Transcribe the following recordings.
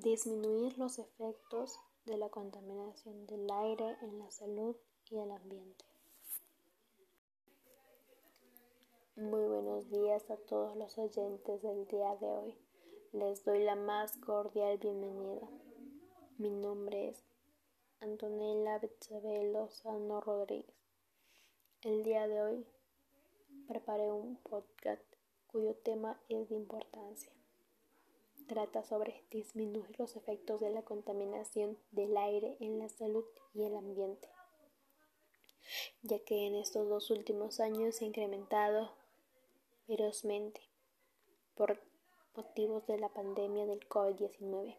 disminuir los efectos de la contaminación del aire en la salud y el ambiente. Muy buenos días a todos los oyentes del día de hoy. Les doy la más cordial bienvenida. Mi nombre es Antonella Betzabel Lozano Rodríguez. El día de hoy preparé un podcast cuyo tema es de importancia trata sobre disminuir los efectos de la contaminación del aire en la salud y el ambiente, ya que en estos dos últimos años se ha incrementado ferozmente por motivos de la pandemia del COVID-19,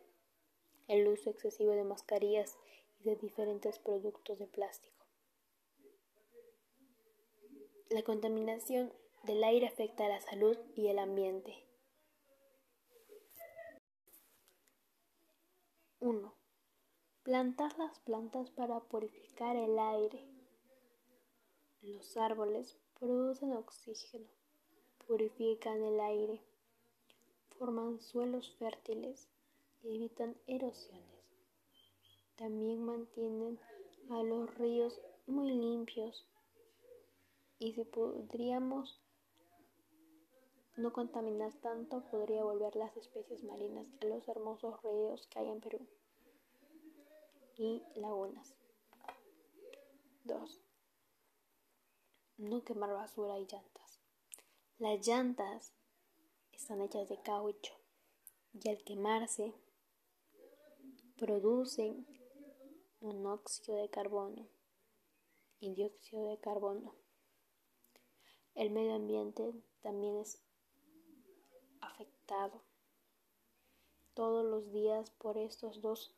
el uso excesivo de mascarillas y de diferentes productos de plástico. La contaminación del aire afecta a la salud y el ambiente Plantar las plantas para purificar el aire. Los árboles producen oxígeno, purifican el aire, forman suelos fértiles y evitan erosiones. También mantienen a los ríos muy limpios y si podríamos no contaminar tanto podría volver las especies marinas a los hermosos ríos que hay en Perú y lagunas. 2. No quemar basura y llantas. Las llantas están hechas de caucho y al quemarse producen monóxido de carbono y dióxido de carbono. El medio ambiente también es afectado todos los días por estos dos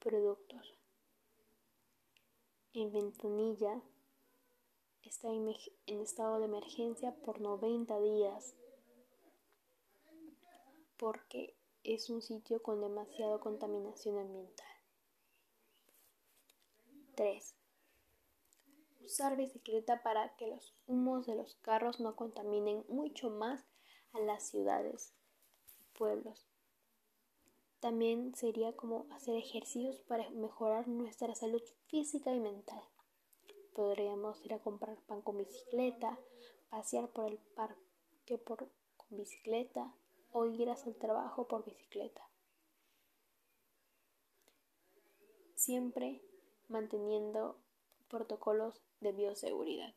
productos. En Ventanilla está en, estado de emergencia por 90 días porque es un sitio con demasiada contaminación ambiental. 3. Usar bicicleta para que los humos de los carros no contaminen mucho más a las ciudades y pueblos. También sería como hacer ejercicios para mejorar nuestra salud física y mental. Podríamos ir a comprar pan con bicicleta, pasear por el parque por, con bicicleta o ir hacia el trabajo por bicicleta. Siempre manteniendo protocolos de bioseguridad.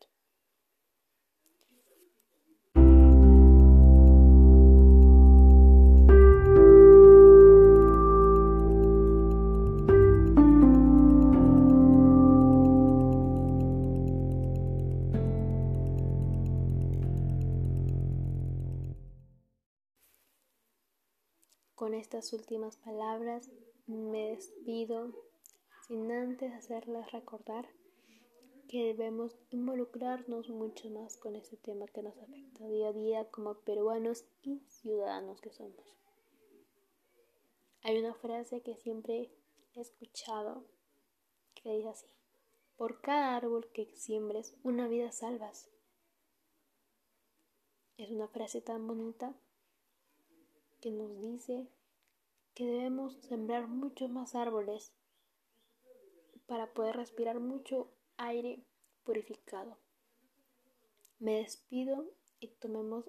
Con estas últimas palabras me despido sin antes hacerles recordar que debemos involucrarnos mucho más con este tema que nos afecta día a día como peruanos y ciudadanos que somos. Hay una frase que siempre he escuchado que dice así, por cada árbol que siembres, una vida salvas. Es una frase tan bonita que nos dice que debemos sembrar muchos más árboles para poder respirar mucho aire purificado. Me despido y tomemos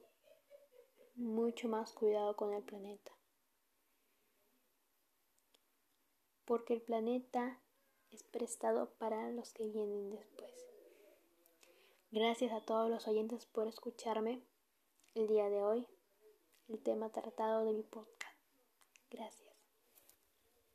mucho más cuidado con el planeta. Porque el planeta es prestado para los que vienen después. Gracias a todos los oyentes por escucharme el día de hoy el tema tratado de mi podcast. Gracias.